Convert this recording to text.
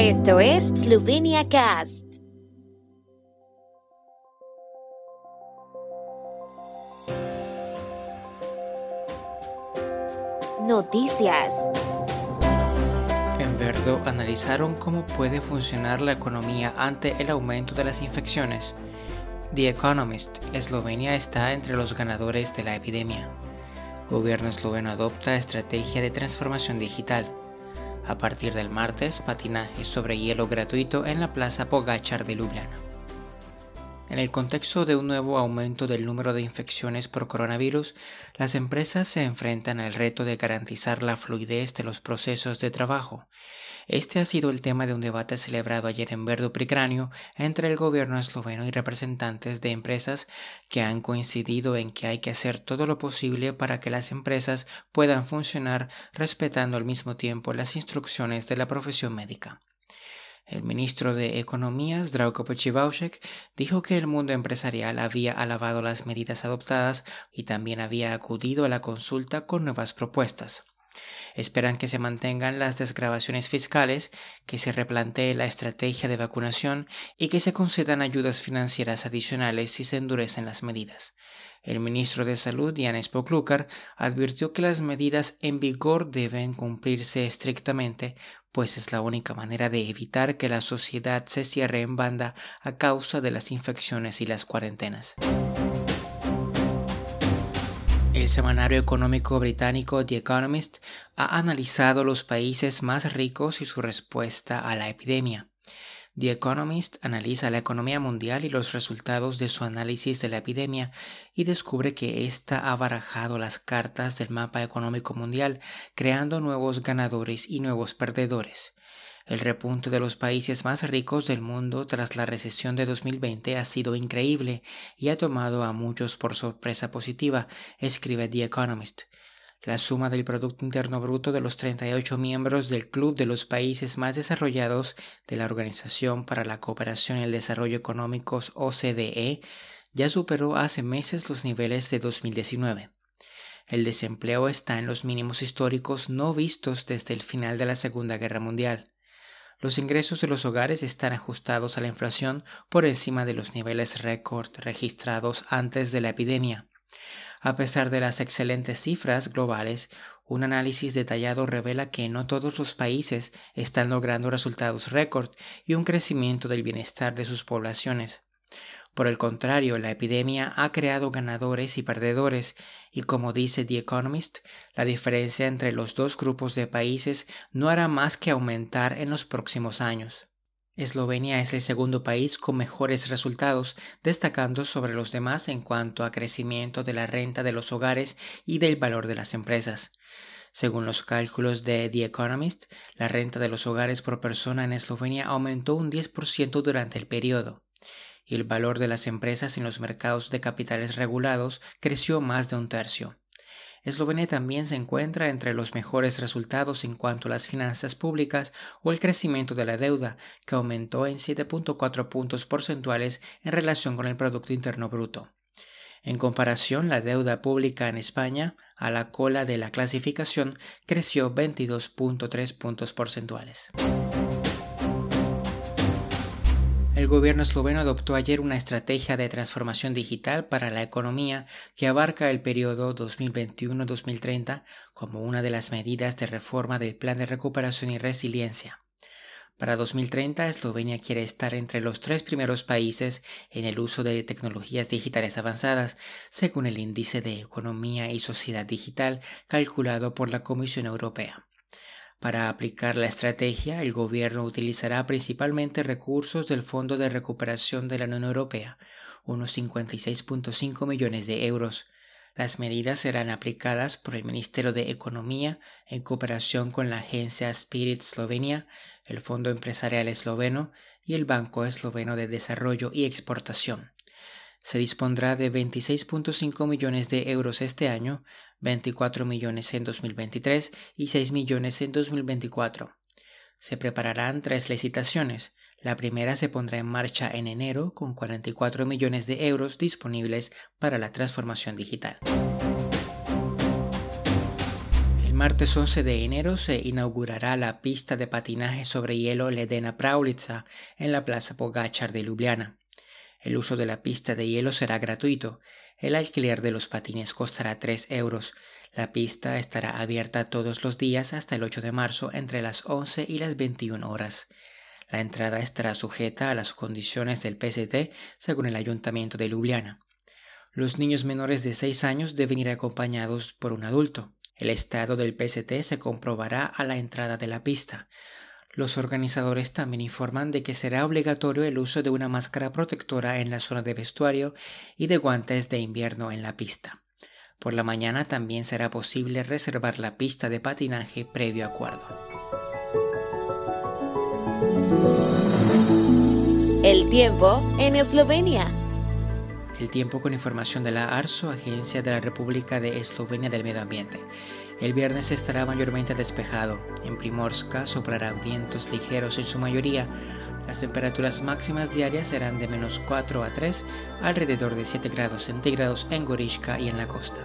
Esto es Slovenia Cast. Noticias. En Verdo analizaron cómo puede funcionar la economía ante el aumento de las infecciones. The Economist, Eslovenia está entre los ganadores de la epidemia. Gobierno esloveno adopta estrategia de transformación digital. A partir del martes, patinaje sobre hielo gratuito en la Plaza Pogachar de Ljubljana. En el contexto de un nuevo aumento del número de infecciones por coronavirus, las empresas se enfrentan al reto de garantizar la fluidez de los procesos de trabajo. Este ha sido el tema de un debate celebrado ayer en Verdo Pricranio entre el gobierno esloveno y representantes de empresas que han coincidido en que hay que hacer todo lo posible para que las empresas puedan funcionar respetando al mismo tiempo las instrucciones de la profesión médica. El ministro de Economía, Zdravko Pochivaushek, dijo que el mundo empresarial había alabado las medidas adoptadas y también había acudido a la consulta con nuevas propuestas. Esperan que se mantengan las desgrabaciones fiscales, que se replantee la estrategia de vacunación y que se concedan ayudas financieras adicionales si se endurecen las medidas. El ministro de Salud, Yanis Poklukar, advirtió que las medidas en vigor deben cumplirse estrictamente, pues es la única manera de evitar que la sociedad se cierre en banda a causa de las infecciones y las cuarentenas. El semanario económico británico The Economist ha analizado los países más ricos y su respuesta a la epidemia. The Economist analiza la economía mundial y los resultados de su análisis de la epidemia y descubre que ésta ha barajado las cartas del mapa económico mundial, creando nuevos ganadores y nuevos perdedores. El repunte de los países más ricos del mundo tras la recesión de 2020 ha sido increíble y ha tomado a muchos por sorpresa positiva, escribe The Economist. La suma del Producto Interno Bruto de los 38 miembros del Club de los Países Más Desarrollados de la Organización para la Cooperación y el Desarrollo Económicos OCDE ya superó hace meses los niveles de 2019. El desempleo está en los mínimos históricos no vistos desde el final de la Segunda Guerra Mundial. Los ingresos de los hogares están ajustados a la inflación por encima de los niveles récord registrados antes de la epidemia. A pesar de las excelentes cifras globales, un análisis detallado revela que no todos los países están logrando resultados récord y un crecimiento del bienestar de sus poblaciones. Por el contrario, la epidemia ha creado ganadores y perdedores, y como dice The Economist, la diferencia entre los dos grupos de países no hará más que aumentar en los próximos años. Eslovenia es el segundo país con mejores resultados, destacando sobre los demás en cuanto a crecimiento de la renta de los hogares y del valor de las empresas. Según los cálculos de The Economist, la renta de los hogares por persona en Eslovenia aumentó un 10% durante el periodo, y el valor de las empresas en los mercados de capitales regulados creció más de un tercio. Eslovenia también se encuentra entre los mejores resultados en cuanto a las finanzas públicas o el crecimiento de la deuda, que aumentó en 7.4 puntos porcentuales en relación con el Producto Interno Bruto. En comparación, la deuda pública en España, a la cola de la clasificación, creció 22.3 puntos porcentuales. El gobierno esloveno adoptó ayer una estrategia de transformación digital para la economía que abarca el periodo 2021-2030 como una de las medidas de reforma del Plan de Recuperación y Resiliencia. Para 2030, Eslovenia quiere estar entre los tres primeros países en el uso de tecnologías digitales avanzadas, según el Índice de Economía y Sociedad Digital calculado por la Comisión Europea. Para aplicar la estrategia, el gobierno utilizará principalmente recursos del Fondo de Recuperación de la Unión Europea, unos 56.5 millones de euros. Las medidas serán aplicadas por el Ministerio de Economía en cooperación con la agencia Spirit Slovenia, el Fondo Empresarial Esloveno y el Banco Esloveno de Desarrollo y Exportación se dispondrá de 26.5 millones de euros este año, 24 millones en 2023 y 6 millones en 2024. Se prepararán tres licitaciones. La primera se pondrá en marcha en enero con 44 millones de euros disponibles para la transformación digital. martes 11 de enero se inaugurará la pista de patinaje sobre hielo Ledena Praulitsa en la Plaza Pogachar de Ljubljana. El uso de la pista de hielo será gratuito. El alquiler de los patines costará 3 euros. La pista estará abierta todos los días hasta el 8 de marzo entre las 11 y las 21 horas. La entrada estará sujeta a las condiciones del PCT según el Ayuntamiento de Ljubljana. Los niños menores de 6 años deben ir acompañados por un adulto. El estado del PST se comprobará a la entrada de la pista. Los organizadores también informan de que será obligatorio el uso de una máscara protectora en la zona de vestuario y de guantes de invierno en la pista. Por la mañana también será posible reservar la pista de patinaje previo acuerdo. El tiempo en Eslovenia. El tiempo con información de la ARSO, Agencia de la República de Eslovenia del Medio Ambiente. El viernes estará mayormente despejado. En Primorska soplarán vientos ligeros en su mayoría. Las temperaturas máximas diarias serán de menos 4 a 3, alrededor de 7 grados centígrados en Gorishka y en la costa.